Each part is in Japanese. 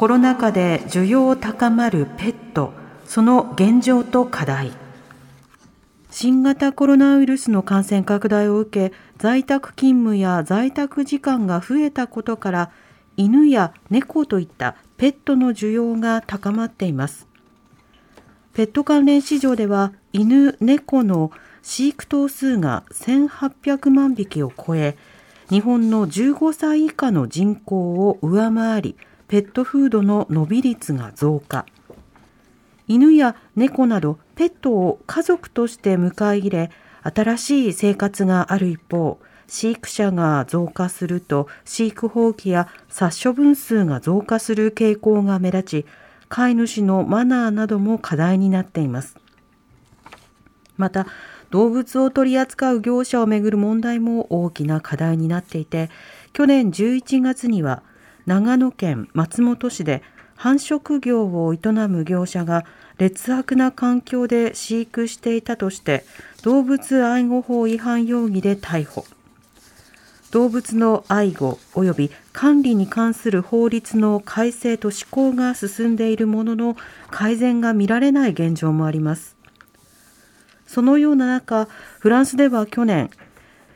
コロナ禍で需要高まるペットその現状と課題。新型コロナウイルスの感染拡大を受け在宅勤務や在宅時間が増えたことから犬や猫といったペットの需要が高まっています。ペット関連市場では犬猫の飼育頭数が1800万匹を超え日本の15歳以下の人口を上回りペットフードの伸び率が増加。犬や猫などペットを家族として迎え入れ新しい生活がある一方飼育者が増加すると飼育放棄や殺処分数が増加する傾向が目立ち飼い主のマナーなども課題になっています。また動物を取り扱う業者をめぐる問題も大きな課題になっていて去年11月には長野県松本市で繁殖業を営む業者が劣悪な環境で飼育していたとして動物愛護法違反容疑で逮捕。動物の愛護及び管理に関する法律の改正と施行が進んでいるものの改善が見られない現状もあります。そのような中フランスでは去年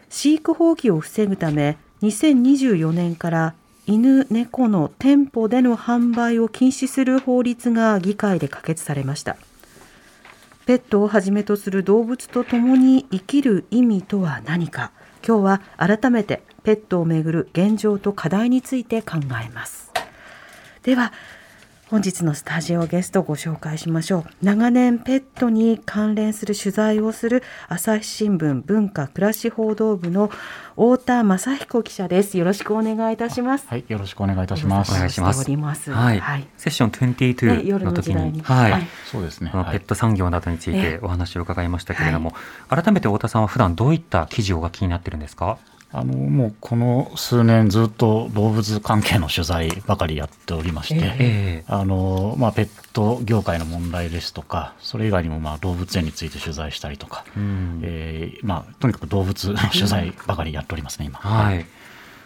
飼育放棄を防ぐため2024年から犬猫の店舗での販売を禁止する法律が議会で可決されました。ペットをはじめとする動物と共に生きる意味とは何か。今日は改めてペットをめぐる現状と課題について考えます。では本日のスタジオゲストをご紹介しましょう。長年ペットに関連する取材をする朝日新聞文化暮らし報道部の太田正彦記者です。よろしくお願いいたします。はい、よろしくお願いいたします。お願いしますしております。はい、はい。セッションね22夜の時の時代に。にはい、はい。そうですね。ペット産業などについえてお話を伺いましたけれども、改めて太田さんは普段どういった記事をお書きになってるんですか？あのもうこの数年ずっと動物関係の取材ばかりやっておりまして、ええあのまあペット業界の問題ですとか、それ以外にもまあ動物園について取材したりとか、えうんえーまあとにかく動物の取材ばかりやっておりますね今。はい。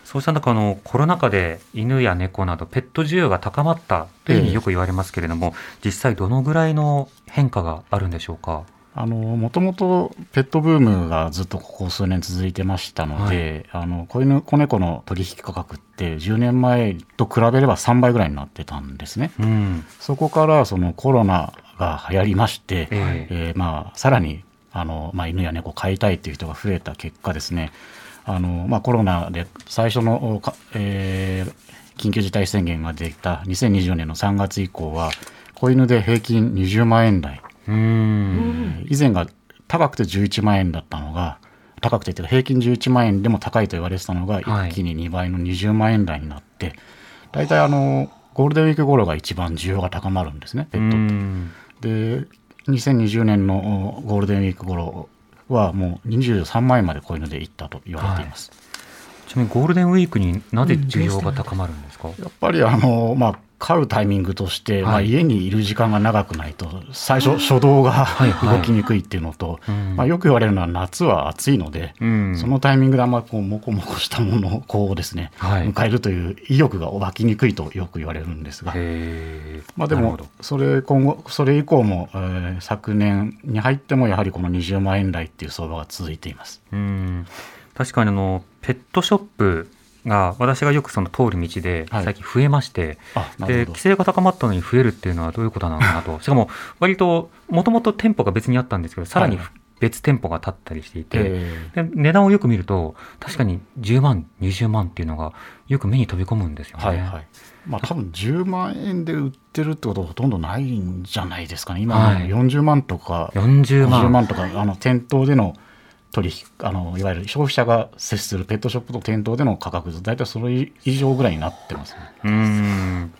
そうした中あのコロナ禍で犬や猫などペット需要が高まったというふうによく言われますけれども、実際どのぐらいの変化があるんでしょうか？あのもともとペットブームがずっとここ数年続いてましたので、あの子犬子猫の取引価格って10年前と比べれば3倍ぐらいになってたんですね。うん。そこからそのコロナが流行りまして、ええーまあ、さらにあの、まあ、犬や猫を飼いたいという人が増えた結果ですねあの、まあ、コロナで最初の、かえー緊急事態宣言ができた2020年の3月以降は子犬で平均20万円台、うーん。以前が高くて11万円だったのが高くて平均11万円でも高いと言われてたのがはい一気に2倍の20万円台になって、大体あのゴールデンウィーク頃が一番需要が高まるんですねペットって。うんで2020年のおゴールデンウィーク頃はもう23万円までこういうのでいったと言われています、ちなみにゴールデンウィークになぜ需要が高まるんですか？やっぱりあの、まあ、飼うタイミングとして、まあ、はい家にいる時間が長くないと最初初動が動きにくいっていうのと、うん。まあ、よく言われるのは夏は暑いので、うん。そのタイミングであんまこうモコモコしたものをこうですね、はい。迎えるという意欲が湧きにくいとよく言われるんですが。まあ、でもそれ今後それ以降も、えー昨年に入ってもやはりこの20万円台っていう相場が続いています。うん。確かにあのペットショップが私がよくその通る道ではい。最近増えまして、あなるほど。で規制が高まったのに増えるっていうのはどういうことなのかなと。しかも割ともともと店舗が別にあったんですけどさらにはい別店舗が建ったりしていて、えで値段をよく見ると確かに10万20万っていうのがよく目に飛び込むんですよね。はいはい。まあ多分10万円で売ってるってことはほとんどないんじゃないですかね。今、はい。40万とか40 50万。万とかあの店頭での取引あのいわゆる消費者が接するペットショップと店頭での価格大体それ以上ぐらいになってますね。うーん。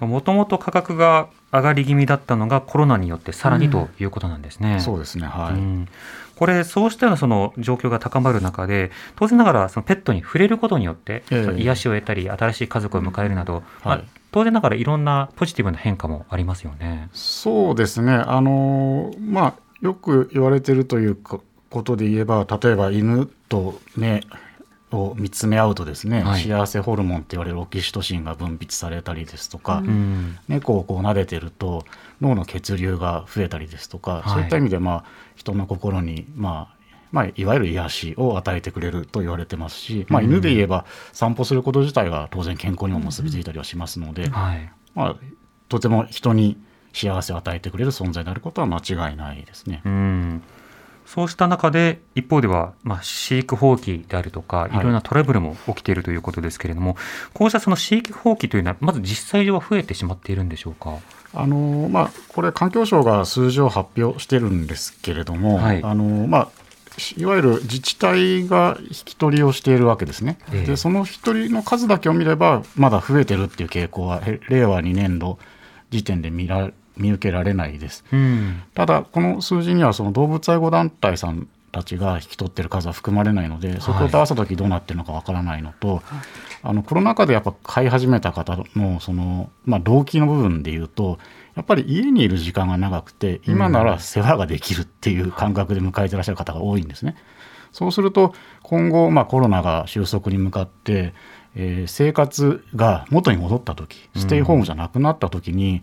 もともと価格が上がり気味だったのがコロナによってさらにということなんですね。そうですね、はい。うん。これ、そうしたようなその状況が高まる中で、当然ながらそのペットに触れることによって、癒しを得たり、新しい家族を迎えるなど、まあはい当然ながらいろんなポジティブな変化もありますよね。そうですね、あのまあ、よく言われてるというかことで言えば、例えば犬と目を見つめ合うとですね、はい。幸せホルモンって言われるオキシトシンが分泌されたりですとか、うん。猫をこう撫でてると脳の血流が増えたりですとか、はい。そういった意味で、まあ、人の心に、まあまあ、いわゆる癒しを与えてくれると言われてますし、まあ、うん。犬で言えば散歩すること自体が当然健康にも結びついたりはしますので、はい。まあ、とても人に幸せを与えてくれる存在であることは間違いないですね。うんそうした中で、一方では、まあ、飼育放棄であるとか、い。いろんなトラブルも起きているということですけれども、こうしたその飼育放棄というのは、まず実際上は増えてしまっているんでしょうか？あのまあ、これ、環境省が数字を発表してるんですけれども、はい。あのまあ、しいわゆる自治体が引き取りをしているわけですね、ええ。でその引き取りの数だけを見れば、まだ増えてるっていう傾向は、へ令和2年度時点で見ら見受けられないです。うん。ただ、この数字にはその動物愛護団体さんたちが引き取ってる数は含まれないので、そこと合わせたときどうなってるのかわからないのと、あのコロナ禍でやっぱ飼い始めた方のその、まあ、動機の部分で言うと、やっぱり家にいる時間が長くて、今なら世話ができるっていう感覚で迎えてらっしゃる方が多いんですね。そうすると、今後、まあ、コロナが収束に向かって、えー生活が元に戻った時ステイホームじゃなくなった時に、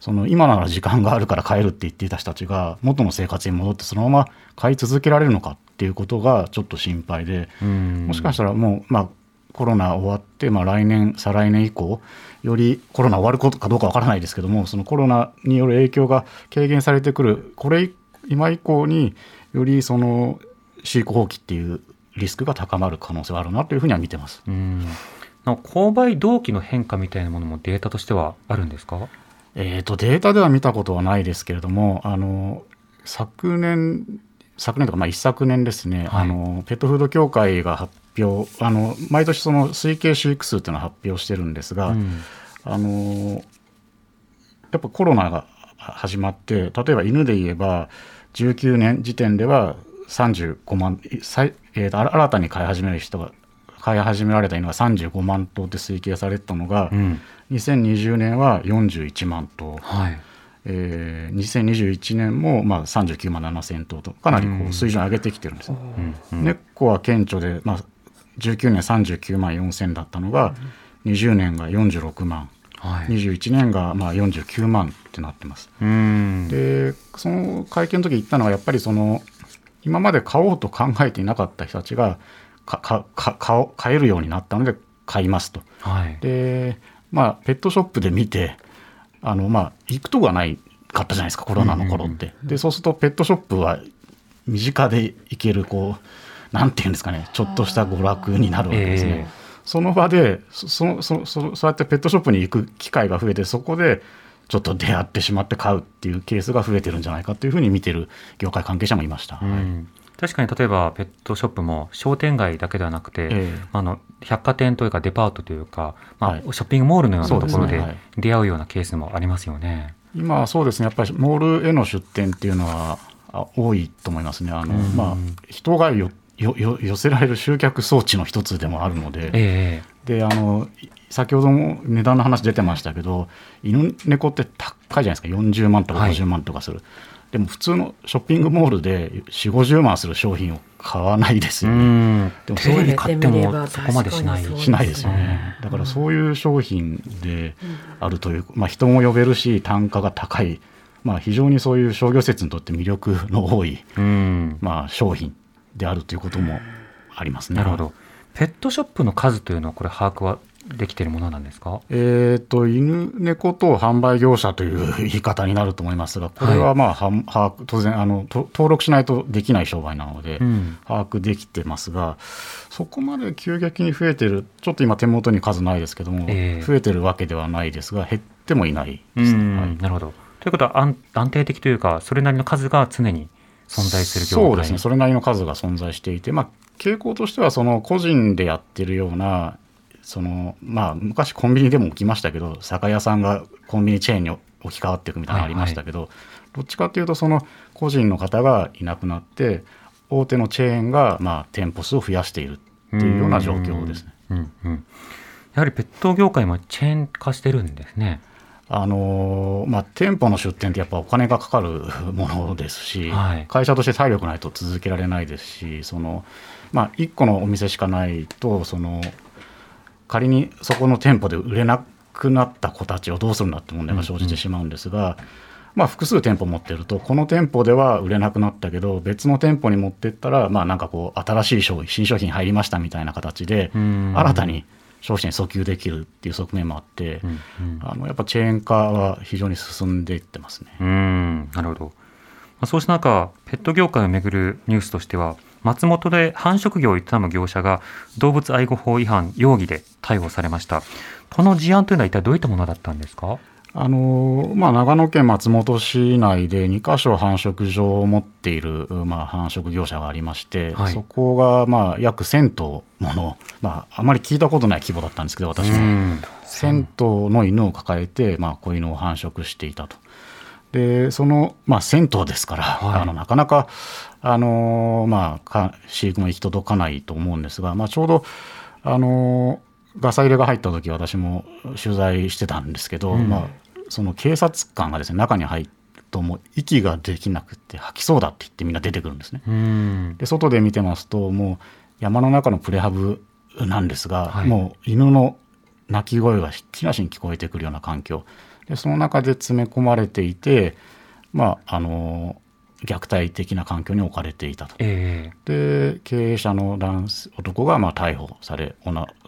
その今なら時間があるから帰るって言っていた人たちが元の生活に戻ってそのまま買い続けられるのかっていうことがちょっと心配で、うんもしかしたらもう、まあ、コロナ終わって、まあ、来年再来年以降よりコロナ終わることかどうかわからないですけどもそのコロナによる影響が軽減されてくるこれ今以降によりその飼育放棄っていうリスクが高まる可能性はあるなというふうには見てます。うん。購買動機の変化みたいなものもデータとしてはあるんですか？えー、とデータでは見たことはないですけれどもあの昨年昨年とか、まあ、一昨年ですね、はい。あのペットフード協会が発表あの毎年その推計飼育数っていうのを発表してるんですが、うん。あのやっぱコロナが始まって例えば犬で言えば19年時点では35万最、えー新たに飼い始める人が飼い始められた犬が35万頭って推計されてたのが、うん。2020年は41万頭、はい。えー2021年もまあ39万7千頭とかなりこうんう水準上げてきてるんです、うんうん猫は顕著で、まあ、19年39万4千だったのが、20年が46万はい。21年がまあ49万ってなってます。うん。でその会見の時言ったのはやっぱりその今まで買おうと考えていなかった人たちがかかか買えるようになったので買いますと。はい。でまあペットショップで見てあのまあ行くとこがないかったじゃないですかコロナの頃って。でそうするとペットショップは身近で行けるこうなんていうんですかねちょっとした娯楽になるわけですね。ええその場でそそそそそうやってペットショップに行く機会が増えてそこでちょっと出会ってしまって買うっていうケースが増えてるんじゃないかというふうに見てる業界関係者もいました。確かに例えばペットショップも商店街だけではなくて、ええ。あの百貨店というかデパートというか、まあはい。ショッピングモールのようなところで出会うようなケースもありますよね。今はそうですね。やっぱりモールへの出店っていうのはあ多いと思いますね。あのうん。まあ、人がよよよ寄せられる集客装置の一つでもあるので、えであのい先ほども値段の話出てましたけど犬猫って高いじゃないですか40万とかはい50万とかする、でも普通のショッピングモールで4 5 0万する商品を買わないですよね、ん。でもそう言われてみればもそこまでしない。しないですよね、だからそういう商品であるという、まあ、人も呼べるし単価が高い、まあ、非常にそういう商業施設にとって魅力の多い、うん。まあ、商品であるということもありますね。なるほど。ペットショップの数というのはこれ把握はできているものなんですか？えー、と犬猫等販売業者という言い方になると思いますが、これはまあ、は把握当然あのと、登録しないとできない商売なので、うん。把握できてますが、そこまで急激に増えてる、ちょっと今、手元に数ないですけども、ええ増えてるわけではないですが、減ってもいないですね。うん、はいなるほど。ということは安安定的というか、それなりの数が常に存在するそうですね、それなりの数が存在していて、まあ、傾向としては、その個人でやってるようなそのまあ昔コンビニでも起きましたけど酒屋さんがコンビニチェーンに置き換わっていくみたいなのありましたけど、どっちかっていうとその個人の方がいなくなって大手のチェーンがまあ店舗数を増やしているっていうような状況ですね。うんうん、やはりペット業界もチェーン化してるんですね。あのまあ、店舗の出店ってやっぱお金がかかるものですし、はい会社として体力ないと続けられないですしその、まあ、1個のお店しかないとその仮にそこの店舗で売れなくなった子たちをどうするんだって問題が生じてしまうんですが、まあ、複数店舗持ってるとこの店舗では売れなくなったけど別の店舗に持ってったら、まあ、なんかこう新しい商品新商品入りましたみたいな形でうん新たに消費者に訴求できるっていう側面もあって、うんうんあのやっぱチェーン化は非常に進んでいってますね。うーんなるほど。まあそうした中、ペット業界をめぐるニュースとしては、松本で繁殖業を営む業者が動物愛護法違反容疑で逮捕されました。この事案というのは一体どういったものだったんですか？あのまあ、長野県松本市内で2か所繁殖場を持っている、まあ、繁殖業者がありまして、はいそこが、まあ、約1000頭もの、まあ、あまり聞いたことない規模だったんですけど私も。うん1000頭の犬を抱えて、まあ、子犬を繁殖していたと。でその、まあ、1000頭ですから、はいあのなかなか、あのまあ、か飼育も行き届かないと思うんですが、まあ、ちょうど、あのガサ入れが入った時私も取材してたんですけど、うん。まあ、その警察官がですね中に入るともう息ができなくて吐きそうだって言ってみんな出てくるんですね。うん。で外で見てますともう山の中のプレハブなんですが、はい。もう犬の鳴き声がひっきりなしに聞こえてくるような環境。でその中で詰め込まれていてまああの虐待的な環境に置かれていたと。えで経営者の男性男がまあ逮捕され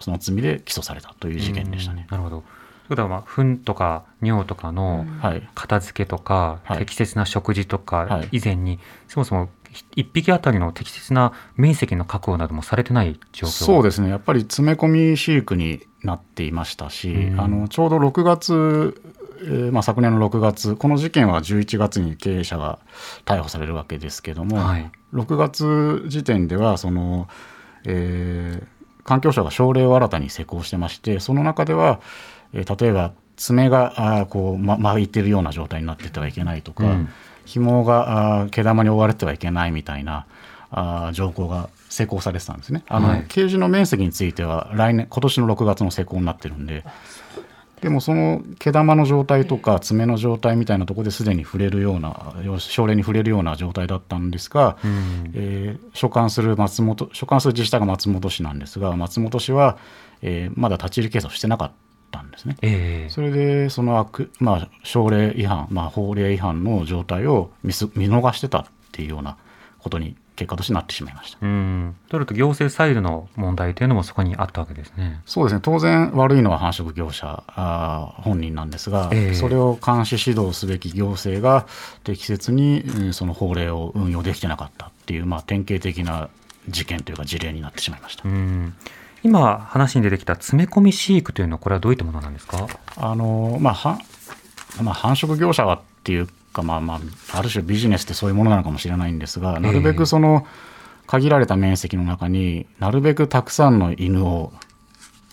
その罪で起訴されたというえ事件でしたね。うん。なるほど。ということは、まあ、糞とか尿とかのはい。片付けとか、はい。適切な食事とかはい。以前に、そもそも一匹あたりの適切な面積の確保などもされてない状況。そうですね。やっぱり詰め込み飼育になっていましたし、うん。あのちょうど6月、えーまあ、昨年の6月この事件は11月に経営者が逮捕されるわけですけども、はい。6月時点ではその、えー環境省が省令を新たに施行してましてその中では、えー例えば爪があーこう、ま、巻いてるような状態になっててはいけないとか、うん。紐があー毛玉に覆われてはいけないみたいなあー条項が施行されてたんですね。あの、はい。ケージの面積については来年今年の6月の施行になってるんででもその毛玉の状態とか爪の状態みたいなところですでに触れるような症例に触れるような状態だったんですが、うん。えー所管する松本所管する自治体が松本市なんですが松本市は、えーまだ立ち入り検査をしてなかったんですね。ええ。それでその悪、まあ、省令違反、まあ、法令違反の状態を見す見逃してたっていうようなことに結果としてなってしまいました。うん。となると行政サイドの問題というのもそこにあったわけですね。そうですね当然悪いのは繁殖業者あー本人なんですが、ええそれを監視指導すべき行政が適切に、うんその法令を運用できてなかったっていう、まあ、典型的な事件というか事例になってしまいました。うん。今話に出てきた詰め込み飼育というのはこれはどういったものなんですか？あのまあはまあ、繁殖業者はっていうか、まあまあ、ある種ビジネスってそういうものなのかもしれないんですが、なるべくその限られた面積の中になるべくたくさんの犬を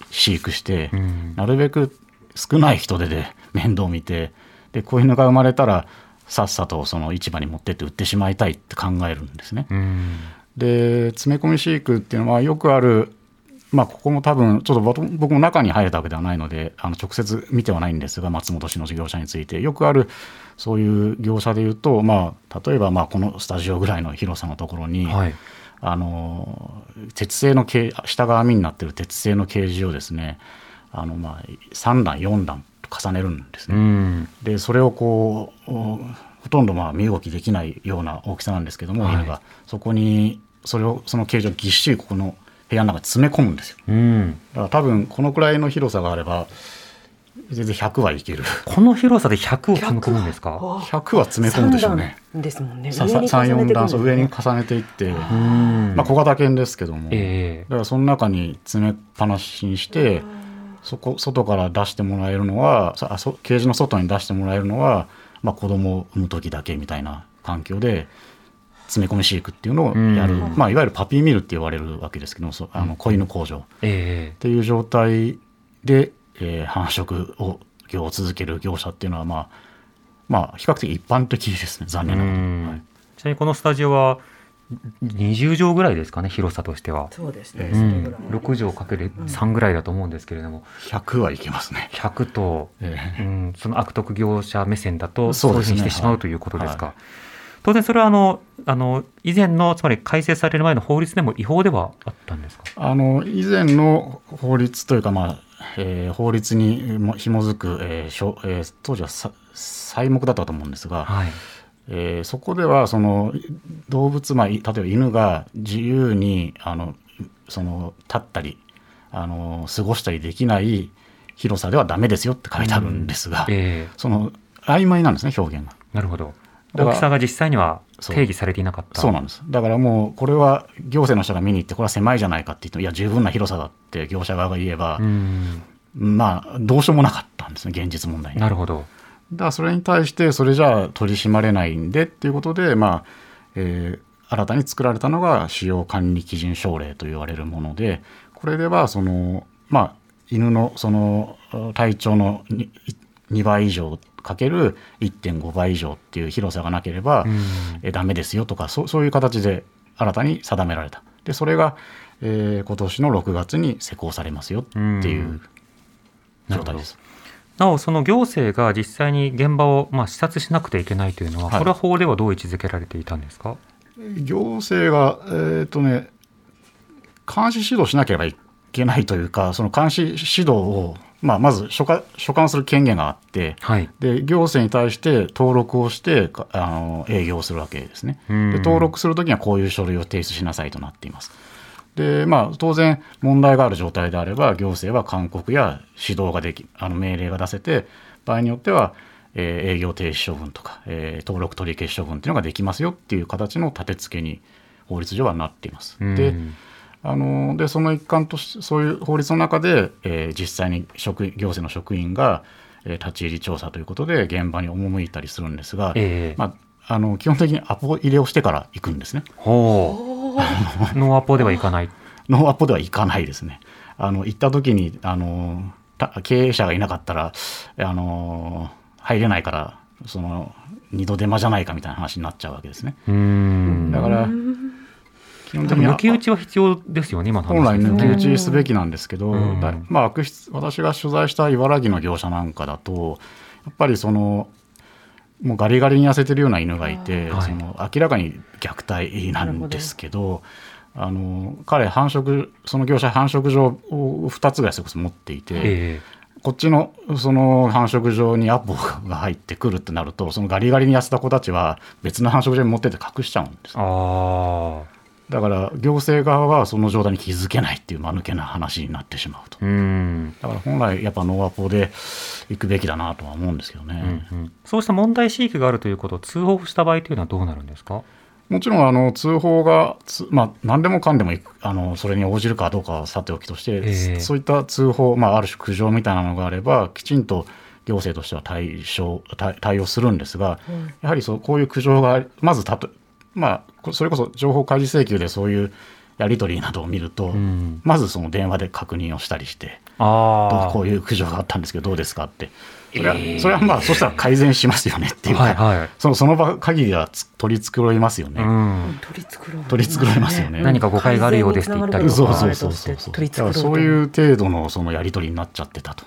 飼育して、うんなるべく少ない人手で面倒を見てで子犬が生まれたらさっさとその市場に持ってって売ってしまいたいって考えるんですね。うん。で詰め込み飼育っていうのはよくあるまあここも多分ちょっと僕僕も中に入れたわけではないのであの直接見てはないんですが松本市の業者についてよくあるそういう業者でいうとまあ例えばまあこのスタジオぐらいの広さのところに、はい。あの鉄製の下が網になってる鉄製のケージをですねあのまあ3段4段と重ねるんですうね。ん。でそれをこうおほとんどまあ身動きできないような大きさなんですけども、はい犬がそこにそれをそのケージをぎっしりここの部屋の中に詰め込むんですよ。うん。だから多分このくらいの広さがあれば全然100はいける。この広さで100を詰め込むんですか？100は。詰め込むでしょうね。ですもんね。さ上に重ねて34く段そう上に重ねていって、うん。まあ、小型犬ですけども、ええ。だからその中に詰めっぱなしにしてそこ外から出してもらえるのはさあそケージの外に出してもらえるのは、まあ、子供を産む時だけみたいな環境で詰め込み飼育っていうのをやる、うん。まあ、いわゆるパピーミルって言われるわけですけどもそうあの子犬工場。っえていう状態で、えー繁殖を業を続ける業者っていうのは、まあ、まあ、比較的一般的ですね、残え念ながら。うん。はい。ちなみにこのスタジオは20畳ぐらいですかね広さとしては。そうですね、うん。それぐらい、6畳かける3ぐらいだと思うんですけれども、100はいけますね。100と、ええ。うん、その悪徳業者目線だとそうですね。してしまうということですか。はい当然それはあのあの以前のつまり改正される前の法律でも違法ではあったんですか？あの以前の法律というか、まあえー法律にも紐づく、えーしょえー当時はさ材木だったと思うんですが、はい。えーそこではその動物、まあ、い例えば犬が自由にあのその立ったりあの過ごしたりできない広さではダメですよって書いてあるんですが、ええその曖昧なんですね表現が。なるほど。大きさが実際には定義されていなかった。そうなんですだからもうこれは行政の人が見に行ってこれは狭いじゃないかって言ってもいや十分な広さだって業者側が言えばう、ん。まあどうしようもなかったんですね現実問題に。なるほど。だからそれに対してそれじゃあ取り締まれないんでっていうことで、まあえー新たに作られたのが使用管理基準省令と言われるものでこれではその、まあ、犬のその体長の 2, 2倍以上かける1.5倍以上っていう広さがなければ、うん。えーダメですよとかそうそういう形で新たに定められた。でそれが、えー今年の6月に施行されますよっていう状態です。なお、その行政が実際に現場を、まあ、視察しなくてはいけないというのは、はい。これは法ではどう位置づけられていたんですか？行政が、えーとね、監視指導しなければいけないというか、その監視指導を、まあ、まず所管所管する権限があって、はい。で行政に対して登録をしてかあの営業するわけですね。うんで登録するときにはこういう書類を提出しなさいとなっています。でまあ、当然、問題がある状態であれば、行政は勧告や指導ができ、あの命令が出せて、場合によっては、えー営業停止処分とか、えー登録取り消し処分っていうのができますよっていう形の立て付けに法律上はなっています。うんであのでその一環としてそういう法律の中で、えー実際に職員行政の職員が、えー立ち入り調査ということで現場に赴いたりするんですが、ええまあ、あの基本的にアポ入れをしてから行くんですね。ほう。ノーアポではいかない。ノーアポでは行かないですね。あの行った時にあのた経営者がいなかったらあの入れないからその二度手間じゃないかみたいな話になっちゃうわけですね。うん。だから基本で的に抜き打ちは必要ですよね、今の本来。抜き打ちすべきなんですけど、まあ、悪質私が取材した茨城の業者なんかだとやっぱりそのもうガリガリに痩せてるような犬がいて、はい。その明らかに虐待なんですけどあの彼繁殖その業者繁殖場を2つぐらいそれこそ持っていて、えこっちのその繁殖場にアポが入ってくるってなるとそのガリガリに痩せた子たちは別の繁殖場に持ってって隠しちゃうんですあ。だから行政側はその状態に気づけないっていう間抜けな話になってしまうと。うん。だから本来やっぱノーアポで行くべきだなとは思うんですけどうんね。うんそうした問題飼育があるということを通報した場合というのはどうなるんですか？もちろんあの通報がつ、まあ、何でもかんでもいくあのそれに応じるかどうかはさておきとして、ええそういった通報、まあ、ある種苦情みたいなのがあればきちんと行政としては対処対対応するんですが、やはりそうこういう苦情がまずたと、まあ、こそれこそ情報開示請求でそういうやり取りなどを見ると、ん。まずその電話で確認をしたりして。ああ。どうこういう苦情があったんですけどどうですかって。それは,、それはまあそしたら改善しますよねっていうか、はいはい。そのその場限りはつ取り繕いますよね、うん。取り繕う取り繕いますよね。何か誤解があるようですって言ったりとかそうそうそうそう。そう取り繕うだからそういう程度のそのやり取りになっちゃってたと。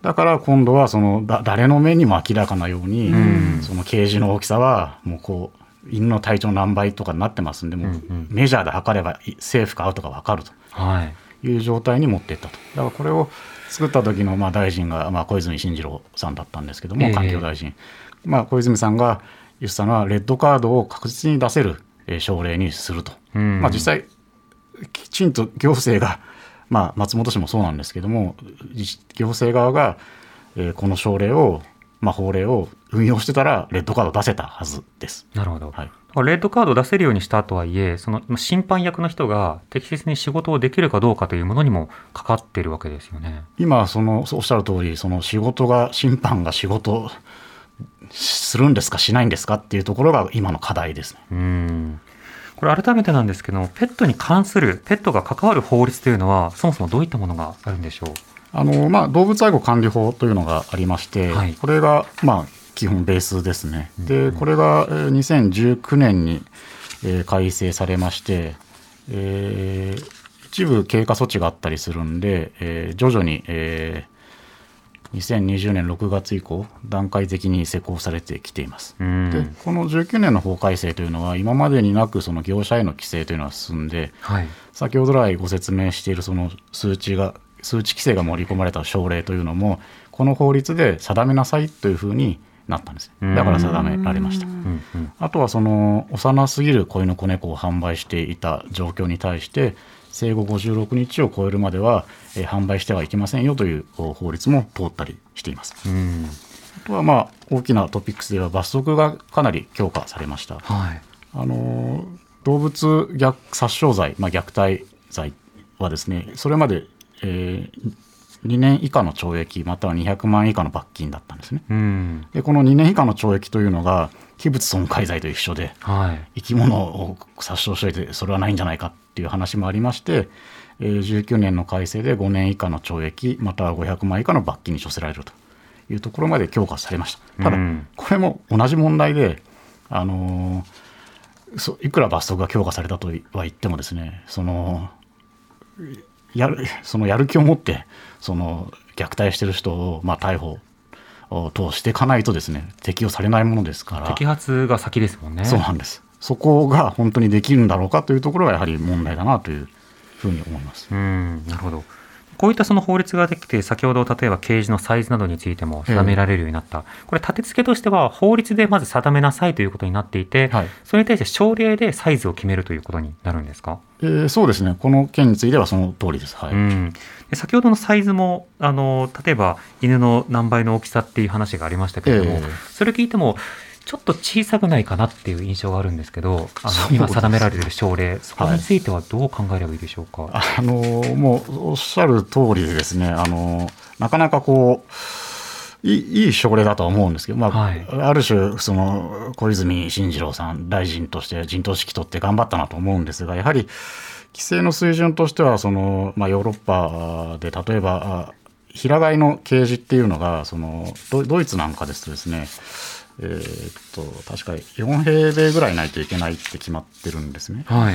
だから今度はそのだ誰の目にも明らかなように、そのケージの大きさはもうこう犬の体長の何倍とかになってますんでもメジャーで測ればいセーフかアウトか分かるとはい。いう状態に持っていったと。だからこれを作った時のまあ大臣が、まあ、小泉進次郎さんだったんですけども、ええ環境大臣、まあ、小泉さんが言ってたのは、レッドカードを確実に出せるえー省令にすると。うんまあ、実際、きちんと行政が、まあ、松本市もそうなんですけども、自行政側が、えーこの省令を、まあ、法令を運用してたら、レッドカード出せたはずです。なるほど。はいレッドカードを出せるようにしたとはいえ、その審判役の人が適切に仕事をできるかどうかというものにもかかっているわけですよね。今そのおっしゃる通りその仕事が審判が仕事するんですかしないんですかっていうところが今の課題ですね。うんこれ改めてなんですけどペットに関するペットが関わる法律というのはそもそもどういったものがあるんでしょう？あの、まあ、動物愛護管理法というのがありまして、はい。これが、まあ、基本ベースですね。でこれがえー2019年に、えー改正されまして、えー一部経過措置があったりするんで、えー徐々に、えー2020年6月以降段階的に施行されてきています。うん。でこの19年の法改正というのは今までになくその業者への規制というのは進んではい。先ほど来ご説明しているその数値が数値規制が盛り込まれた省令というのもこの法律で定めなさいというふうになったんです。うん。だから定められました。あとはその幼すぎる子犬子猫を販売していた状況に対して生後56日を超えるまでは、えー販売してはいけませんよというお法律も通ったりしています。うん。あとはまあ大きなトピックスでは罰則がかなり強化されました。はい。あの動物虐殺傷罪、まあ、虐待罪はですねそれまで、え2年以下の懲役または200万円以下の罰金だったんですね。うん。でこの2年以下の懲役というのが器物損壊罪と一緒ではい。生き物を殺傷しといてそれはないんじゃないかっていう話もありまして、えー19年の改正で5年以下の懲役または500万円以下の罰金に処せられるというところまで強化されました。ただ、うん。これも同じ問題で、あのーそいくら罰則が強化されたとは言ってもですねそのやるそのやる気を持ってその虐待してる人を、まあ、逮捕を通していかないとですね適用されないものですから摘発が先ですもんねそうなんです。そこが本当にできるんだろうかというところがやはり問題だなというふうに思います。うんなるほどこういったその法律ができて先ほど例えばケージのサイズなどについても定められるようになった、これ立て付けとしては法律でまず定めなさいということになっていて、はいそれに対して省令でサイズを決めるということになるんですか、えーそうですね。この件についてはその通りです。はい。うん、で先ほどのサイズもあの例えば犬の何倍の大きさっていう話がありましたけれども、ええそれ聞いてもちょっと小さくないかなっていう印象があるんですけどあの今定められている省令そこについてはどう考えればいいでしょうか、あのーもうおっしゃる通りでですね、あのーなかなかこう、いいいい症例だとは思うんですけど、まあ、はい。ある種、その、小泉進次郎さん、大臣として陣頭指揮取って頑張ったなと思うんですが、やはり、規制の水準としては、その、まあ、ヨーロッパで、例えば、あ平飼いのケージっていうのが、その、ドドイツなんかですとですね、えーっと、確か4平米ぐらいないといけないって決まってるんですね。はい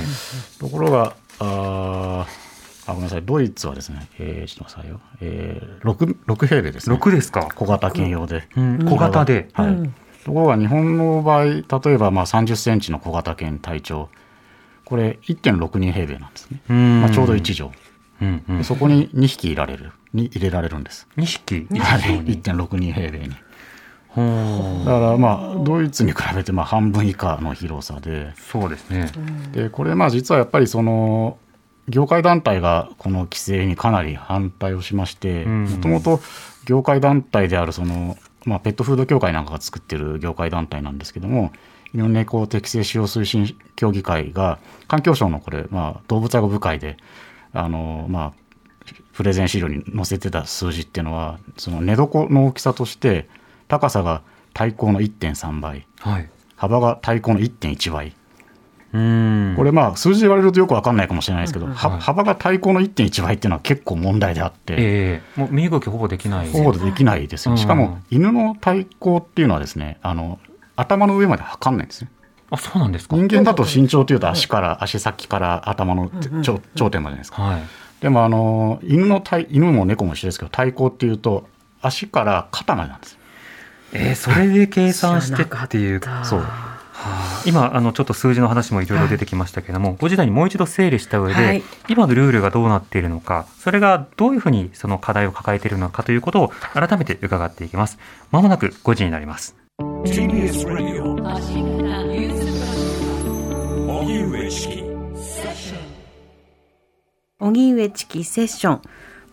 ところが、あーあ、ごめんなさい、ドイツはですね、えー、ちょっと待ってくださいよ、えー、6, 6平米ですね。6ですか、小型犬用で。うん、小型で、はい。うんところが日本の場合、例えばまあ30センチの小型犬体長、これ1.62平米なんですね。うんまあ、ちょうど1畳。うんうんで、そこに2匹いられる、に入れられるんです。2匹？はい、一度に1.62平米に。だからまあ、ドイツに比べてまあ半分以下の広さで、そうですね、でこれまあ実はやっぱりその業界団体がこの規制にかなり反対をしましてうん。もともと業界団体であるその、まあ、ペットフード協会なんかが作ってる業界団体なんですけども犬猫適正使用推進協議会が環境省のこれ、まあ、動物愛護部会であの、まあ、プレゼン資料に載せてた数字っていうのはその寝床の大きさとして高さが体高の1.3倍。はい。幅が体高の1.1倍。うん。これまあ数字で言われるとよくわかんないかもしれないですけど、ははい。幅が対抗の1.1倍っていうのは結構問題であって、ええもう身動きほぼできない。ほぼできないですよ、うん。しかも犬の対抗っていうのはですねあの頭の上まで測んないんですね。あそうなんですか。人間だと身長っていうと足から足先から頭の頂頂点までですか。はい。でもあの犬の体犬も猫も一緒ですけど対抗っていうと足から肩までなんです。よえー、それで計算してっていうそう。はあ。今あのちょっと数字の話もいろいろ出てきましたけれども、ご時代にもう一度整理した上で、はい。今のルールがどうなっているのかそれがどういうふうにその課題を抱えているのかということを改めて伺っていきます。まもなく5時になります。荻上チキセッション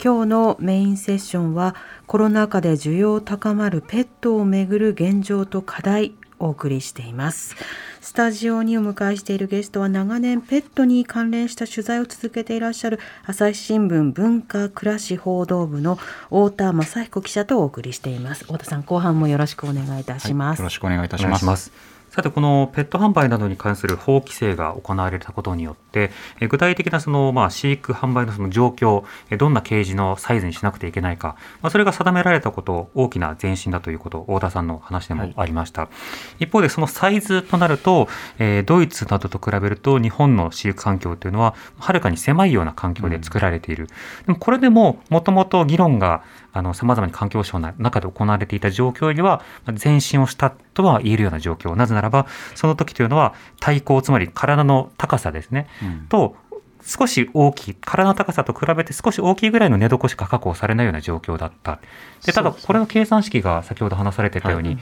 今日のメインセッションはコロナ禍で需要高まるペットをめぐる現状と課題お送りしています。スタジオにお迎えしているゲストは長年ペットに関連した取材を続けていらっしゃる朝日新聞文化暮らし報道部の太田正彦記者とお送りしています。太田さん後半もよろしくお願いいたします。よろしくお願いいたおします。さて、このペット販売などに関する法規制が行われたことによって、え具体的なその、まあ、飼育販売のその状況、えどんなケージのサイズにしなくてはいけないか、まあ、それが定められたこと、大きな前進だということ、太田さんの話でもありました。一方で、そのサイズとなると、えードイツなどと比べると、日本の飼育環境というのは、はるかに狭いような環境で作られている。でも、これでも、もともと議論が、あの、様々な環境省の中で行われていた状況よりは、まあ前進をしたとは言えるような状況。なぜならば、その時というのは、体高、つまり体の高さですね、うんと、少し大きい、体の高さと比べて少し大きいぐらいの寝床しか確保されないような状況だった。で、ただ、これの計算式が先ほど話されてたように、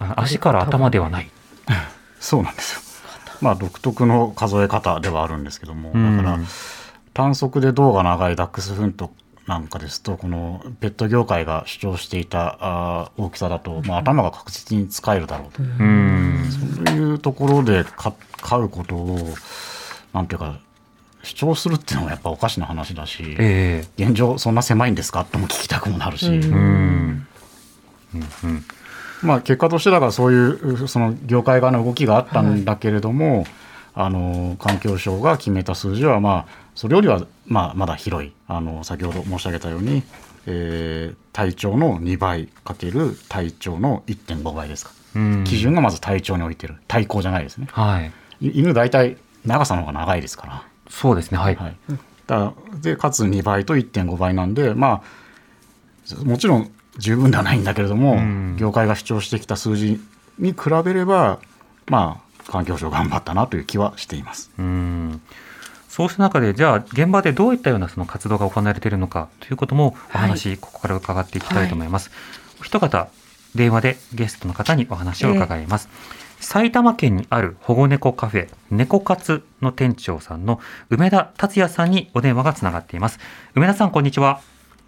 あ足から頭ではない。そうなんですよ。まあ独特の数え方ではあるんですけども、うんだから短足で胴が長いダックスフントなんかですとこのペット業界が主張していたあー大きさだと、まあ、頭が確実に使えるだろうと、うん。そういうところでか飼うことをなんていうか主張するっていうのはやっぱおかしな話だし、ええ。現状そんな狭いんですか？とも聞きたくもなるし、うん。うん。うん。うん。まあ、結果としてだからそういうその業界側の動きがあったんだけれども、あの環境省が決めた数字は、まあ、それよりは、まあ、まだ広いあの先ほど申し上げたように、えー体長の2倍かける体長の1.5倍ですか、うん基準がまず体長に置いてる体高じゃないですねはい。い犬大体長さの方が長いですから。そうですね。はい。はい、だでかつ2倍と1.5倍なんでまあもちろん十分ではないんだけれども、うん業界が主張してきた数字に比べればまあ環境省頑張ったなという気はしています。うん。そうした中で、じゃあ、現場でどういったようなその活動が行われているのかということも、お話、ここから伺っていきたいと思います。お一方、電話でゲストの方にお話を伺います。埼玉県にある保護猫カフェ、猫活の店長さんの梅田達也さんにお電話がつながっています。梅田さん、こんにちは。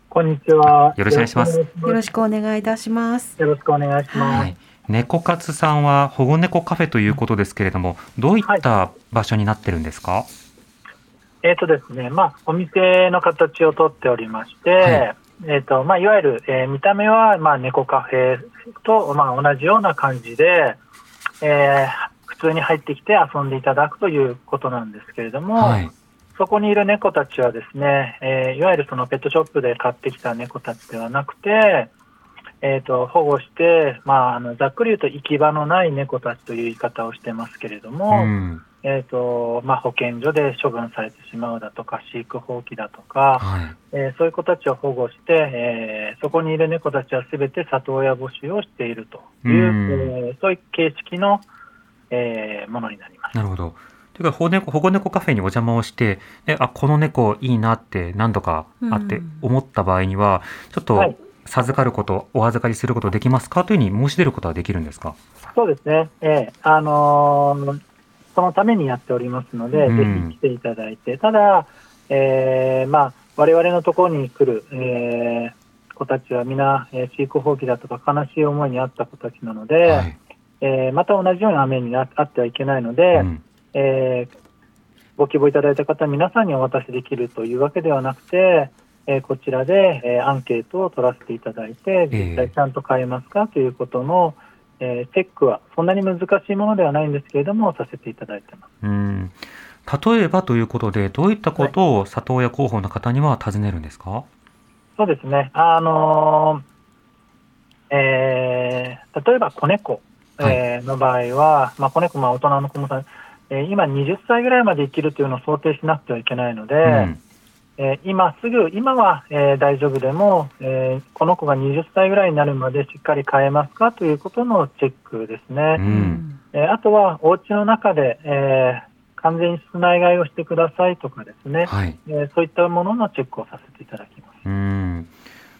こんにちは。よろしくお願いしますよよろしくお願いいたします。よろしくお願いします。はい。猫活さんは保護猫カフェということですけれども、どういった場所になってるんですか、えっ、とですね、まあ、お店の形をとっておりまして、はい。えっ、と、まあ、いわゆる、えー見た目は、まあ、猫カフェと、まあ、同じような感じで、えー普通に入ってきて遊んでいただくということなんですけれども、はい。そこにいる猫たちはですね、えーいわゆるそのペットショップで買ってきた猫たちではなくて、えー、と保護して、まあ、あのざっくり言うと行き場のない猫たちという言い方をしてますけれども、うん。えーとまあ、保健所で処分されてしまうだとか飼育放棄だとか、はい。えーそういう子たちを保護して、えーそこにいる猫たちはすべて里親募集をしているという、うんえーそういう形式の、えーものになります。なるほど。というか保護猫、保護猫カフェにお邪魔をして、であ、この猫いいなって何度かあってうん思った場合には、ちょっとはい授かること、お預かりすることできますかというふうに申し出ることはできるんですか？そうですね、えーあのーそのためにやっておりますので、うん。ぜひ来ていただいて、ただ、えーまあ、我々のところに来る、えー子たちは皆、えー飼育放棄だとか悲しい思いにあった子たちなので、はい。えーまた同じような雨になあってはいけないので、うん。えーご希望いただいた方、皆さんにお渡しできるというわけではなくて、えーこちらで、えーアンケートを取らせていただいて、ええ実際ちゃんと買えますかということの、えーチェックは、そんなに難しいものではないんですけれども、させていただいてます。うん。例えばということで、どういったことを里親候補の方には尋ねるんですか、そうですね、あのーえー例えば子猫、えーの場合は、まあ、子猫、まあ、大人の子もさん、えー今20歳ぐらいまで生きるというのを想定しなくてはいけないので、うん。えー今すぐ、今は、えー大丈夫でも、えーこの子が20歳ぐらいになるまでしっかり飼えますか？ということのチェックですね。うん。えーあとは、お家の中で、えー完全に室内飼いをしてくださいとかですね、はい。えーそういったもののチェックをさせていただきます。うん。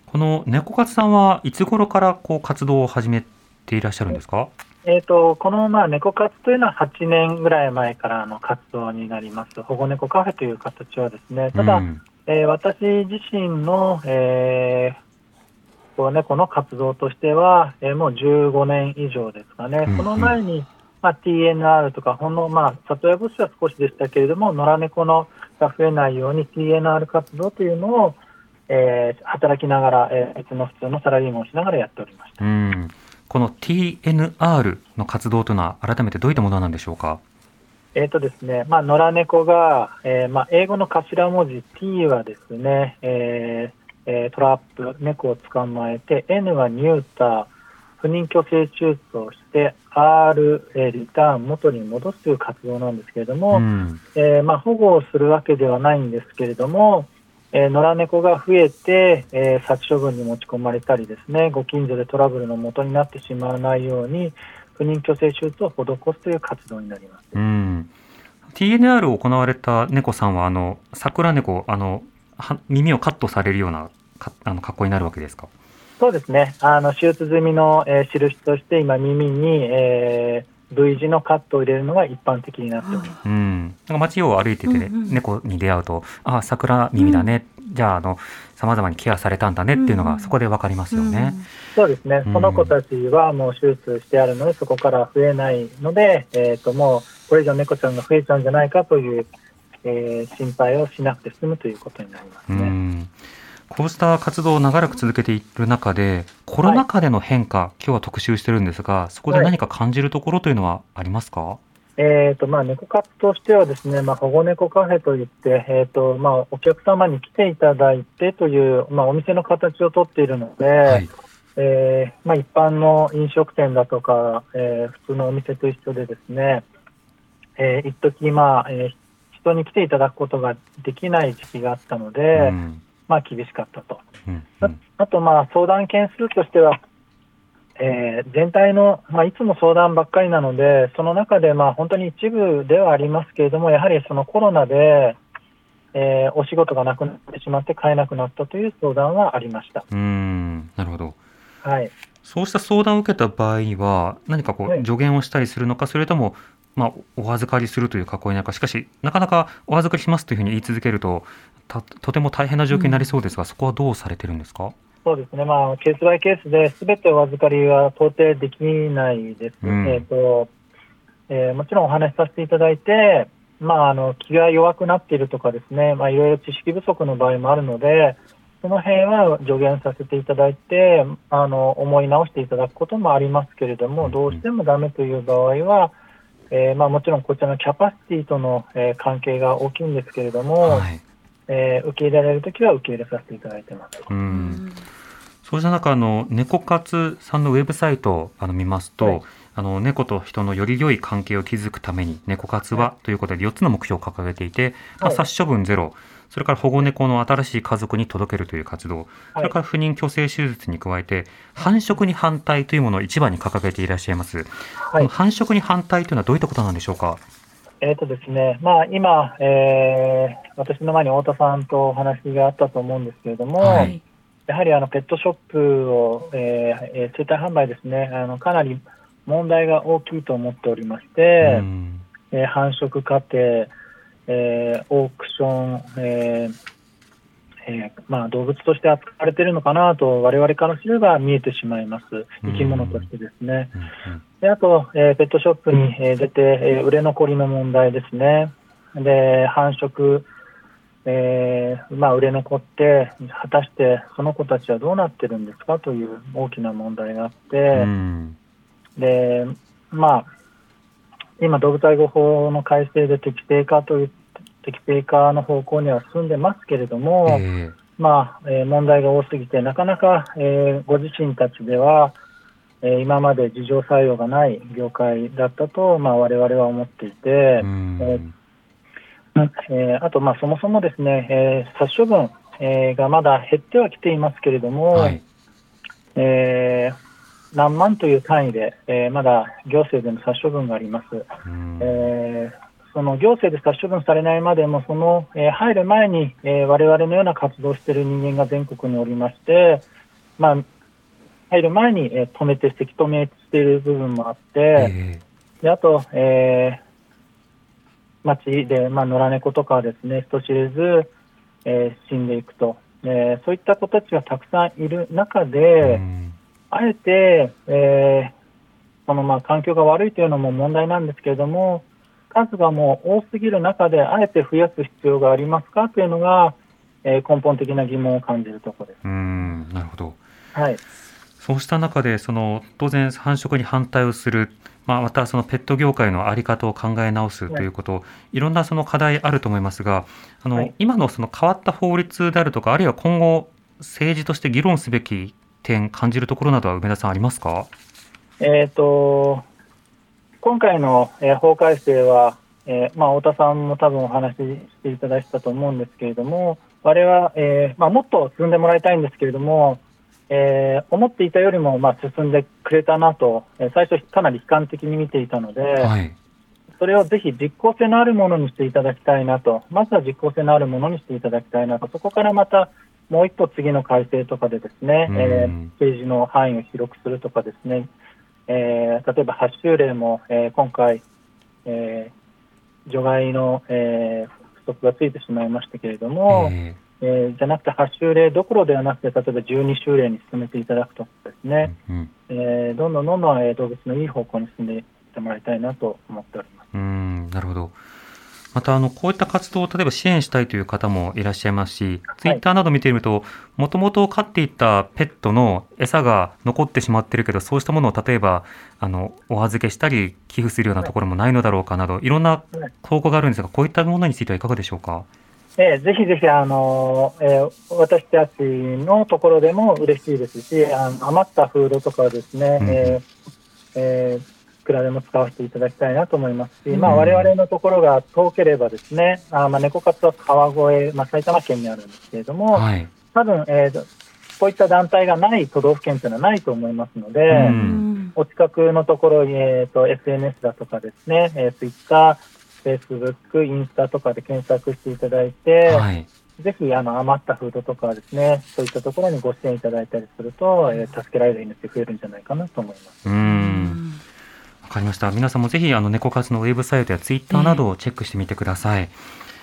この猫活さんはいつ頃からこう活動を始めていらっしゃるんですか？えー、とこの、まあ、猫活というのは8年ぐらい前からの活動になります。保護猫カフェという形はですね、ただ、うんえー私自身の、えーこう猫の活動としては、えーもう15年以上ですかね、うんうんその前に、まあ、TNR とか、ほんの、まあ、里親物資は少しでしたけれども、野良猫のが増えないように TNR 活動というのを、えー働きながら、えー別の普通のサラリーマンをしながらやっておりました。うん。この TNR の活動というのは改めてどういったものなんでしょうか？えーとですね、まあ、野良猫が、えーまあ、英語の頭文字 T はですね、えーえートラップ、猫を捕まえて、N はニューター、不妊去勢手術をして、R、えーリターン、元に戻すという活動なんですけれども、うん。えーまあ、保護をするわけではないんですけれども、えー野良猫が増えて、えー殺処分に持ち込まれたりですね、ご近所でトラブルの元になってしまわないように、不妊去勢手術を施すという活動になります。うん。TNR を行われた猫さんは、あの、桜猫、あの、は耳をカットされるようなかあの格好になるわけですか？そうですね。あの、手術済みの、えー印として、今、耳に、えー V 字のカットを入れるのが一般的になっております。うん。なんか街を歩いてて、うんうん猫に出会うと、あ、桜耳だね。じゃあ、あの、様々にケアされたんだねっていうのうんうんがそこでわかりますよね。そうですねうん。この子たちはもう手術してあるので、そこから増えないので、えっ、と、もう、これ以上猫ちゃんが増えちゃうんじゃないかという、えー心配をしなくて済むということになりますうね。ん。こうした活動を長らく続けている中で、コロナ禍での変化、今日は特集してるんですが、そこで何か感じるところというのはありますか、えっ、と、まあ、猫活としてはですね、まあ、保護猫カフェといって、えっ、と、まあ、お客様に来ていただいてという、まあ、お店の形をとっているので、はい。えーまあ、一般の飲食店だとか、えー普通のお店と一緒でですね、えー一時まあ、えー人に来ていただくことができない時期があったので、うんまあ、厳しかったと。うんああと、まあ、相談件数としては、えー全体の、まあ、いつも相談ばっかりなので、その中で、まあ、本当に一部ではありますけれども、やはりそのコロナで、えーお仕事がなくなってしまって買えなくなったという相談はありました。うん、なるほど。はい。そうした相談を受けた場合は、何かこはいう助言をしたりするのか、それとも、まあ、お預かりするという囲いなのか、しかし、なかなかお預かりしますというふうに言い続けると、たとても大変な状況になりそうですが、そこはどうされてるんですか？そうですね、まあ、ケースバイケースで、すべてお預かりは到底できないです。うん。えっ、と、えーもちろんお話しさせていただいて、まあ、あの、気が弱くなっているとかですね、まあ、いろいろ知識不足の場合もあるので、その辺は助言させていただいて、あの、思い直していただくこともありますけれども、うん。どうしてもダメという場合は、えーまあ、もちろんこちらのキャパシティとの、えー関係が大きいんですけれども、はい。えー受け入れられるときは受け入れさせていただいてます。うん。そうした中、あの、猫活さんのウェブサイトをあの見ますと、はいあの、猫と人のより良い関係を築くために、猫活はということで4つの目標を掲げていて、まあ、はい殺処分ゼロ、それから保護猫の新しい家族に届けるという活動、それから不妊去勢手術に加えて、繁殖に反対というものを一番に掲げていらっしゃいます。こはい。の繁殖に反対というのはどういったことなんでしょうか？えーとですね、まあ、今、えー私の前に太田さんとお話があったと思うんですけれども、はい。やはりあのペットショップを、えーえー生体販売ですねあの、かなり問題が大きいと思っておりまして、うん。えー繁殖過程、えーオークション、えーえーまあ、動物として扱われているのかなと、我々からすれば見えてしまいます、生き物としてですね。であと、えーペットショップに、えー出て、えー売れ残りの問題ですね。で、繁殖、えーまあ、売れ残って、果たしてその子たちはどうなってるんですか？という大きな問題があって、うん。で、まあ、今、動物愛護法の改正で適正化という、適正化の方向には進んでますけれども、えまあ、えー問題が多すぎて、なかなか、えーご自身たちでは、えー今まで事情作用がない業界だったと、まあ、我々は思っていてえ、うん。ええーあと、まあ、そもそもですね、えー殺処分、えーがまだ減ってはきていますけれども、はい。えー何万という単位で、えーまだ行政での殺処分があります。うん。えーその行政で殺処分されないまでも、その、えー入る前に、えー我々のような活動をしている人間が全国におりまして、まあ、入る前に、えー止めて、せき止めしている部分もあって、えであと、えー町で、まあ、野良猫とかはですね、人知れず、えー死んでいくと。えーそういった子たちがたくさんいる中うで、ん。あえて、えーそのまあ環境が悪いというのも問題なんですけれども、数がもう多すぎる中で、あえて増やす必要がありますか？というのが、えー根本的な疑問を感じるところです。うんなるほど。はい、そうした中で、その当然繁殖に反対をする、まあ、またそのペット業界の在り方を考え直すということ、い、ろんなその課題あると思いますが、あの、はい。今のその変わった法律であるとか、あるいは今後、政治として議論すべき点、感じるところなどは梅田さんありますか？えー、と今回の、えー法改正は、えーまあ、太田さんも多分お話ししていただいてたと思うんですけれども、我々は、えーまあ、もっと進んでもらいたいんですけれども、えー思っていたよりも、まあ、進んでくれたなと、えー最初、かなり悲観的に見ていたので、はい。それをぜひ実効性のあるものにしていただきたいなと、まずは実効性のあるものにしていただきたいなと、そこからまたもう一歩次の改正とかでですね、うん。えー政治の範囲を広くするとかですね、えー例えば発種例も、えー今回、えー除外の、えー不足がついてしまいましたけれども、ええーじゃなくて8種例どころではなくて、例えば12種例に進めていただくとかですーね、うんえーどんどんどんどん、えー動物のいい方向に進んでいってもらいたいなと思っております。うん、なるほど。また、あの、こういった活動を例えば支援したいという方もいらっしゃいますし、ツイッターなど見てみると、もともと飼っていたペットの餌が残ってしまってるけど、そうしたものを例えば、あの、お預けしたり、寄付するようなところもないのだろうかなど、いろんな投稿があるんですが、こういったものについてはいかがでしょうか？えーぜひぜひ、あのーえー私たちのところでも嬉しいですし、あの余ったフードとかはですね、うんえーえーいくらでも使わせていただきたいなと思いますし、うんまあ、我々のところが遠ければですね、あーまあ、猫活は川越、まあ、埼玉県にあるんですけれども、はい。多分、えーこういった団体がない都道府県というのはないと思いますので、お近くのところ、えー、と SNS だとかですね、えー、Twitter、Facebook、インスタとかで検索していただいて、はい。ぜひあの余ったフードとかはですね、そういったところにご支援いただいたりすると、えー助けられる命が増えるんじゃないかなと思います。う。うんわかりました。皆さんもぜひ、あの、猫活のウェブサイトやツイッターなどをチェックしてみてください。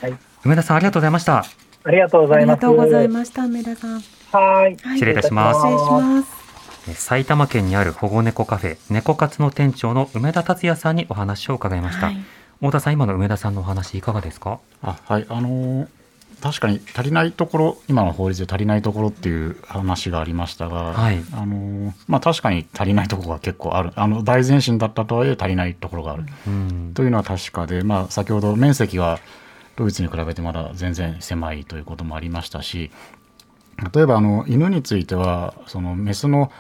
はい梅田さん、ありがとうございました。ありがとうございます。ありがとうございました、梅田さん。はい。はい失礼いたします失礼します。え埼玉県にある保護猫カフェ、猫活の店長の梅田達也さんにお話を伺いました。はい太田さん、今の梅田さんのお話いかがですか？あはいあのー確かに足りないところ今の法律で足りないところっていう話がありましたが、はい。あのーまあ、確かに足りないところが結構ある。あの大前進だったとはいえ足りないところがある、うん。というのは確かで、まあ、先ほど面積がドイツに比べてまだ全然狭いということもありましたし例えばあの犬についてはそのメスの、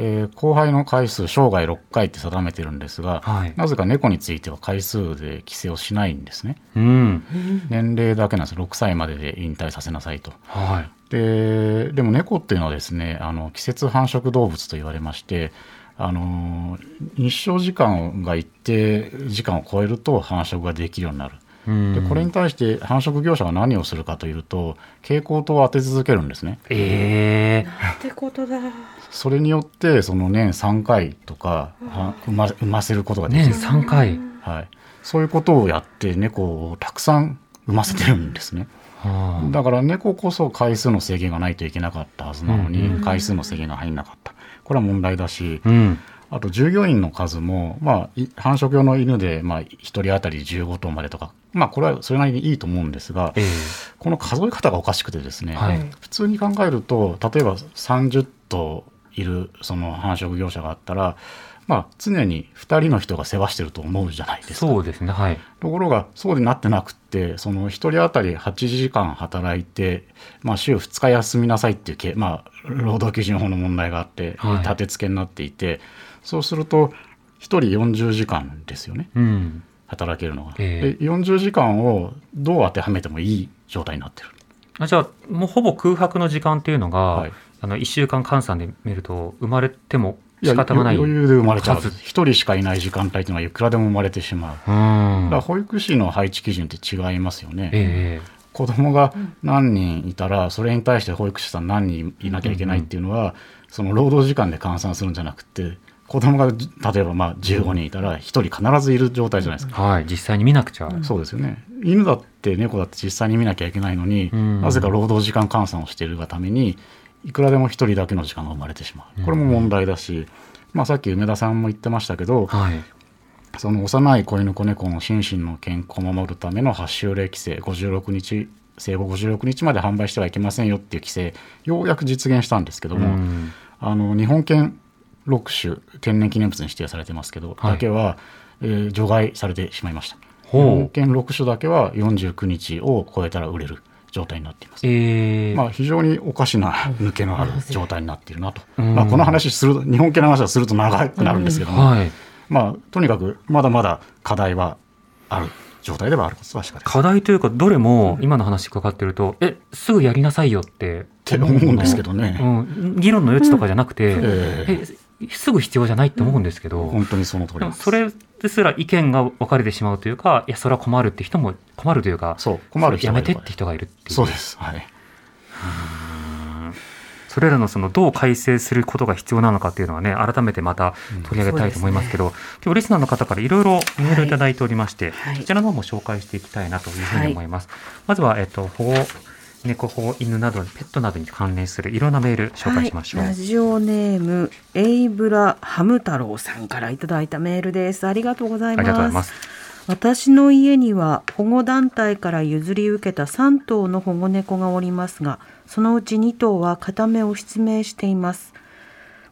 えー交配の回数生涯6回って定めてるんですが、はい。なぜか猫については回数で規制をしないんですね。うん。年齢だけなんです。6歳までで引退させなさいと。はい。ででも猫っていうのはですねあの季節繁殖動物と言われましてあの日照時間が一定時間を超えると繁殖ができるようになる。うんでこれに対して繁殖業者は何をするかというと蛍光灯を当て続けるんですね。ええ。ってことだ。それによってその年3回とかは産ま産ませることができ年る、3回。はい、そういうことをやって猫をたくさん産ませてるんですね。はあ。だから猫こそ回数の制限がないといけなかったはずなのに、うん回数の制限が入んなかったこれは問題だしうん。あと従業員の数も、まあ、い繁殖用の犬で、まあ、1人当たり15頭までとか、まあ、これはそれなりにいいと思うんですがええこの数え方がおかしくてですね、はい普通に考えると例えば30頭いるその繁殖業者があったら、まあ、常に2人の人が世話してると思うじゃないですか。そうですね。はい。ところがそうになってなくってその1人当たり8時間働いて、まあ、週2日休みなさいっていうけ、まあ、労働基準法の問題があって、はい立て付けになっていてそうすると1人40時間ですよねうん。働けるのが。ええで40時間をどう当てはめてもいい状態になってる。あじゃあ、もうほぼ空白の時間っていうのが、はいあの、1週間換算で見ると、生まれても仕方がない。余裕で生まれちゃう数一人しかいない時間帯というのはいくらでも生まれてしまう、うんだから。保育士の配置基準って違いますよね、ええ子供が何人いたらそれに対して保育士さん何人いなきゃいけないっていうのは、その労働時間で換算するんじゃなくて子供がじ例えばまあ15人いたら1人必ずいる状態じゃないですか。はい、実際に見なくちゃ。そうですよね。犬だって猫だって実際に見なきゃいけないのに、うん。なぜか労働時間換算をしているがためにいくらでも1人だけの時間が生まれてしまう。これも問題だし、まあ、さっき梅田さんも言ってましたけど、はい。その幼い子犬子猫の心身の健康を守るための発種例規制56日生後56日まで販売してはいけませんよっていう規制ようやく実現したんですけども、うん。あの日本犬6種天然記念物に指定されてますけど、はい。だけは、えー除外されてしまいました。日ほう。本犬6種だけは49日を超えたら売れる状態になっています。えー。まあ、非常におかしな抜けのある状態になっているなと、うん。まあ、この話すると日本犬の話はすると長くなるんですけども、はい。まあ、とにかくまだまだ課題はある状態ではあることは確か。課題というか、どれも今の話伺ってると、え、すぐやりなさいよってって思うんですけどね、うん、議論の余地とかじゃなくて、え。えすぐ必要じゃないって思うんですけど、本当にその通りそれですら意見が分かれてしまうというか、いや、それは困るって人も困るというか、そう困る人やめてって人がいるっていう。そうです、はい、それらのそのどう改正することが必要なのかっていうのはね、改めてまた取り上げたいと思いますけど、今日リスナーの方からいろいろメールいただいておりまして、はいこちらの方も紹介していきたいなというふうに思います。まずは、えっと、保護、猫保護犬など、ペットなどに関連するいろんなメール紹介しましょう。はい、ラジオネームエイブラハム太郎さんからいただいたメールですありがとうございあますりがとうございます。私の家には保護団体から譲り受けた3頭の保護猫がおりますがそのうち2頭は片目を失明しています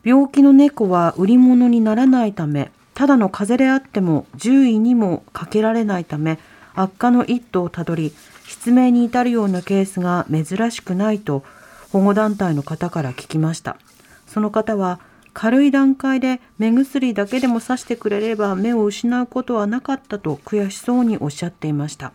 病気の猫は売り物にならないためただの風邪であっても獣医にもかけられないため悪化の一途をたどり失明に至るようなケースが珍しくないと保護団体の方から聞きましたその方は軽い段階で目薬だけでもさしてくれれば目を失うことはなかったと悔しそうにおっしゃっていました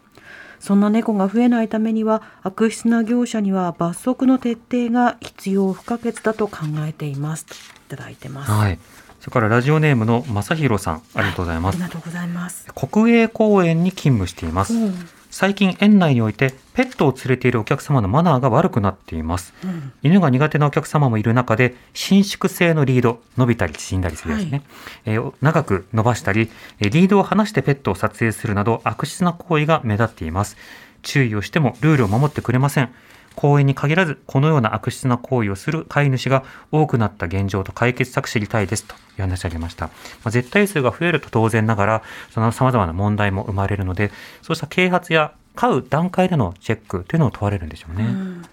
そんな猫が増えないためには悪質な業者には罰則の徹底が必要不可欠だと考えていますといただいてます、はい。それからラジオネームの正弘さん、ありがとうございますあり。がとうございます、国営公園に勤務しています。うん最近園内においてペットを連れているお客様のマナーが悪くなっています。うん。犬が苦手なお客様もいる中で伸縮性のリード伸びたり縮んだりするやつね、はい。えー長く伸ばしたりえーリードを離してペットを撮影するなど悪質な行為が目立っています。注意をしてもルールを守ってくれません公園に限らずこのような悪質な行為をする飼い主が多くなった現状と解決策知りたいですという話がありました、まあ、絶対数が増えると当然ながらその様々な問題も生まれるのでそうした啓発や飼う段階でのチェックというのを問われるんでしょうね、うん。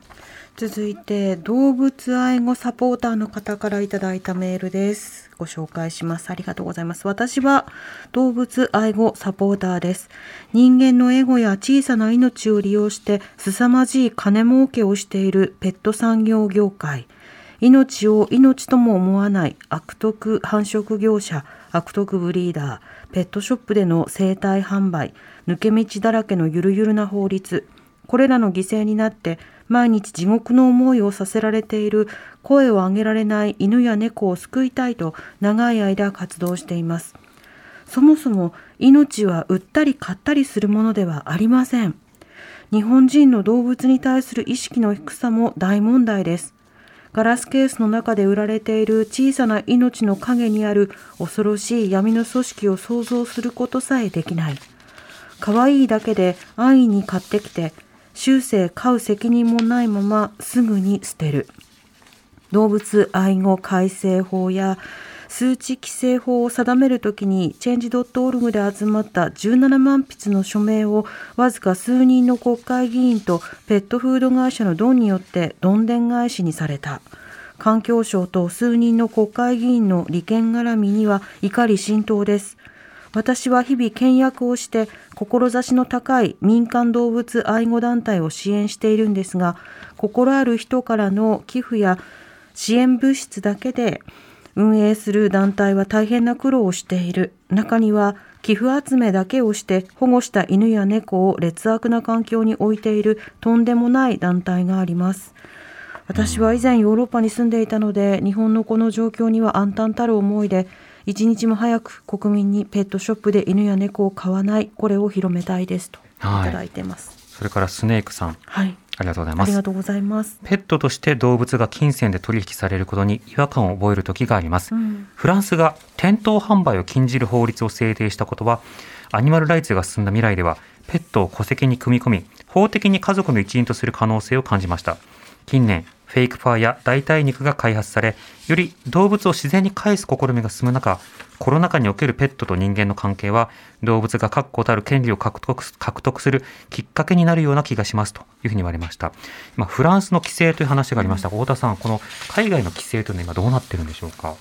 続いて動物愛護サポーターの方からいただいたメールです。ご紹介します。ありがとうございます。私は動物愛護サポーターです。人間のエゴや小さな命を利用して凄まじい金儲けをしているペット産業業界。命を命とも思わない悪徳繁殖業者悪徳ブリーダーペットショップでの生体販売抜け道だらけのゆるゆるな法律。これらの犠牲になって毎日地獄の思いをさせられている声を上げられない犬や猫を救いたいと長い間活動しています。そもそも命は売ったり買ったりするものではありません。日本人の動物に対する意識の低さも大問題です。ガラスケースの中で売られている小さな命の陰にある恐ろしい闇の組織を想像することさえできない可愛いだけで安易に買ってきて終生飼う責任もないまますぐに捨てる。動物愛護改正法や数値規制法を定めるときにチェンジ .org で集まった17万筆の署名をわずか数人の国会議員とペットフード会社のドンによってどんでん返しにされた。環境省と数人の国会議員の利権絡みには怒り心頭です。私は日々倹約をして志の高い民間動物愛護団体を支援しているんですが心ある人からの寄付や支援物質だけで運営する団体は大変な苦労をしている。中には寄付集めだけをして保護した犬や猫を劣悪な環境に置いているとんでもない団体があります。私は以前ヨーロッパに住んでいたので日本のこの状況には暗淡たる思いで一日も早く国民にペットショップで犬や猫を飼わないこれを広めたいですといはいただいてますそれからスネークさんはいありがとうございますありが。とうございます。ペットとして動物が金銭で取引されることに違和感を覚える時があります。うんフランスが店頭販売を禁じる法律を制定したことは、アニマルライツが進んだ未来では、ペットを戸籍に組み込み、法的に家族の一員とする可能性を感じました。近年、フェイクファーや代替肉が開発され、より動物を自然に返す試みが進む中、コロナ禍におけるペットと人間の関係は、動物が確固たる権利を獲得するきっかけになるような気がしますというふうに言われました。今、フランスの規制という話がありました、太田さん、この海外の規制というのは今どうなってるんでしょうか？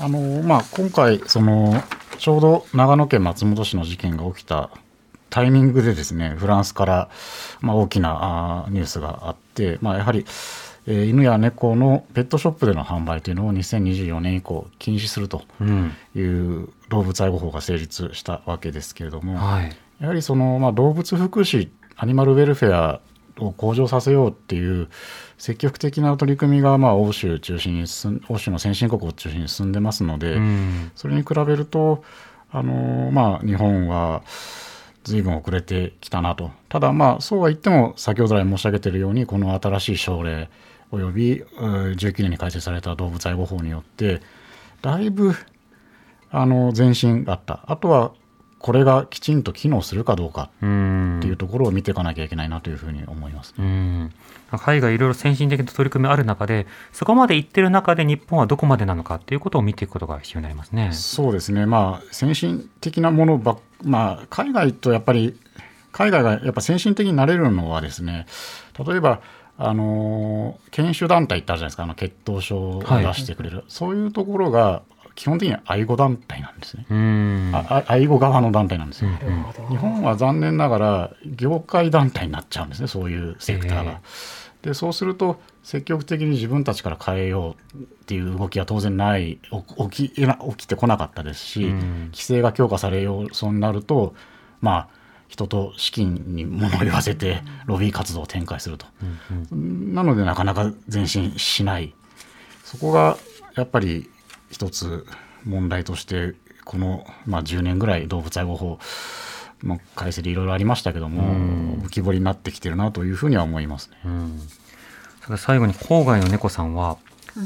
あのまあ、今回その、ちょうど長野県松本市の事件が起きたタイミングでですねフランスから、まあ、大きなニュースがあって、まあ、やはり、えー犬や猫のペットショップでの販売というのを2024年以降禁止するとうん。いう動物愛護法が成立したわけですけれども、はい。やはりその、まあ、動物福祉アニマルウェルフェアを向上させようっていう積極的な取り組みが、まあ、欧州中心に欧州の先進国を中心に進んでますので、うん。それに比べるとあの、まあ、日本は随分遅れてきたなとただまあそうは言っても先ほど来申し上げているようにこの新しい省令およびうん19年に改正された動物愛護法によってだいぶあの前進があったあとはこれがきちんと機能するかどうかうん。っていうところを見ていかなきゃいけないなというふうに思います。うん。海外いろいろ先進的な取り組みある中で、そこまで行ってる中で日本はどこまでなのかっていうことを見ていくことが必要になりますね。そうですね、まあ、先進的なものばっ、まあ、海外とやっぱり、海外がやっぱ先進的になれるのはですね、例えば、あの研修団体ってあるじゃないですか、あの血統書を出してくれる、そういうところが基本的には愛護団体なんですね。愛護側の団体なんですよ。うん日本は残念ながら業界団体になっちゃうんですねそういうセクターが。でそうすると積極的に自分たちから変えようっていう動きは当然ないお起き起きてこなかったですし、うん規制が強化されようそうになるとまあ人と資金に物を言わせてロビー活動を展開すると。うんなのでなかなか前進しないそこがやっぱり一つ問題としてこの、まあ、10年ぐらい動物愛護法の改正でいろいろありましたけども、うん浮き彫りになってきてるなというふうには思いますね。うん。それで最後に郊外の猫さんは、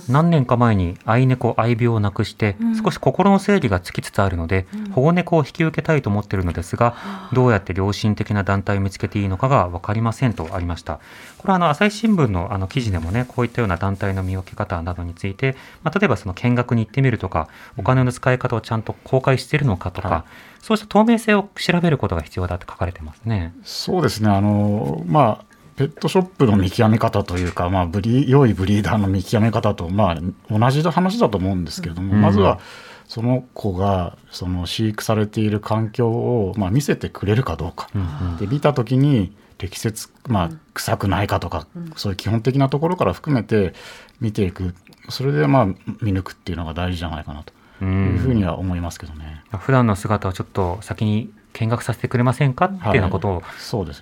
何年か前に愛猫愛病をなくして、少し心の整理がつきつつあるので、保護猫を引き受けたいと思っているのですが、どうやって良心的な団体を見つけていいのかが分かりませんとありました。これはあの朝日新聞のあの記事でもね、こういったような団体の見分け方などについて、まあ、例えばその見学に行ってみるとか、お金の使い方をちゃんと公開しているのかとか、はい。そうした透明性を調べることが必要だって書かれてますね。そうですね。あのまあペットショップの見極め方というか、まあ、ブリ良いブリーダーの見極め方と、まあ、同じ話だと思うんですけれども、うん。まずはその子がその飼育されている環境を、まあ、見せてくれるかどうか、うんで見た時に適切、まあ、臭くないかとか、そういう基本的なところから含めて見ていく。それでまあ見抜くっていうのが大事じゃないかなというふうには思いますけどね。普段の姿をちょっと先に見学させてくれませんかっていうようなことを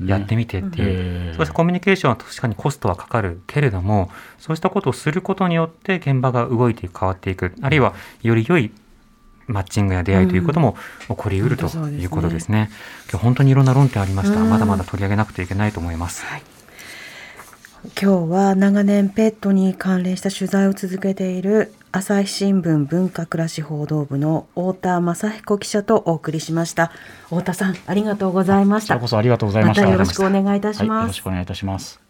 やってみてっていう、えー。そうしたコミュニケーションは確かにコストはかかるけれどもそうしたことをすることによって現場が動いていく変わっていく。あるいはより良いマッチングや出会いということも起こりうるということですね。今日本当にいろんな論点ありました。うん。まだまだ取り上げなくてはいけないと思います。今日は長年ペットに関連した取材を続けている朝日新聞文化暮らし報道部の太田正彦記者とお送りしました太田さんありがとうございましたこちらこそありがとうございました。またよろしくお願いいたしはい、よますろしくお願いいたします。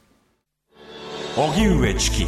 荻上チキ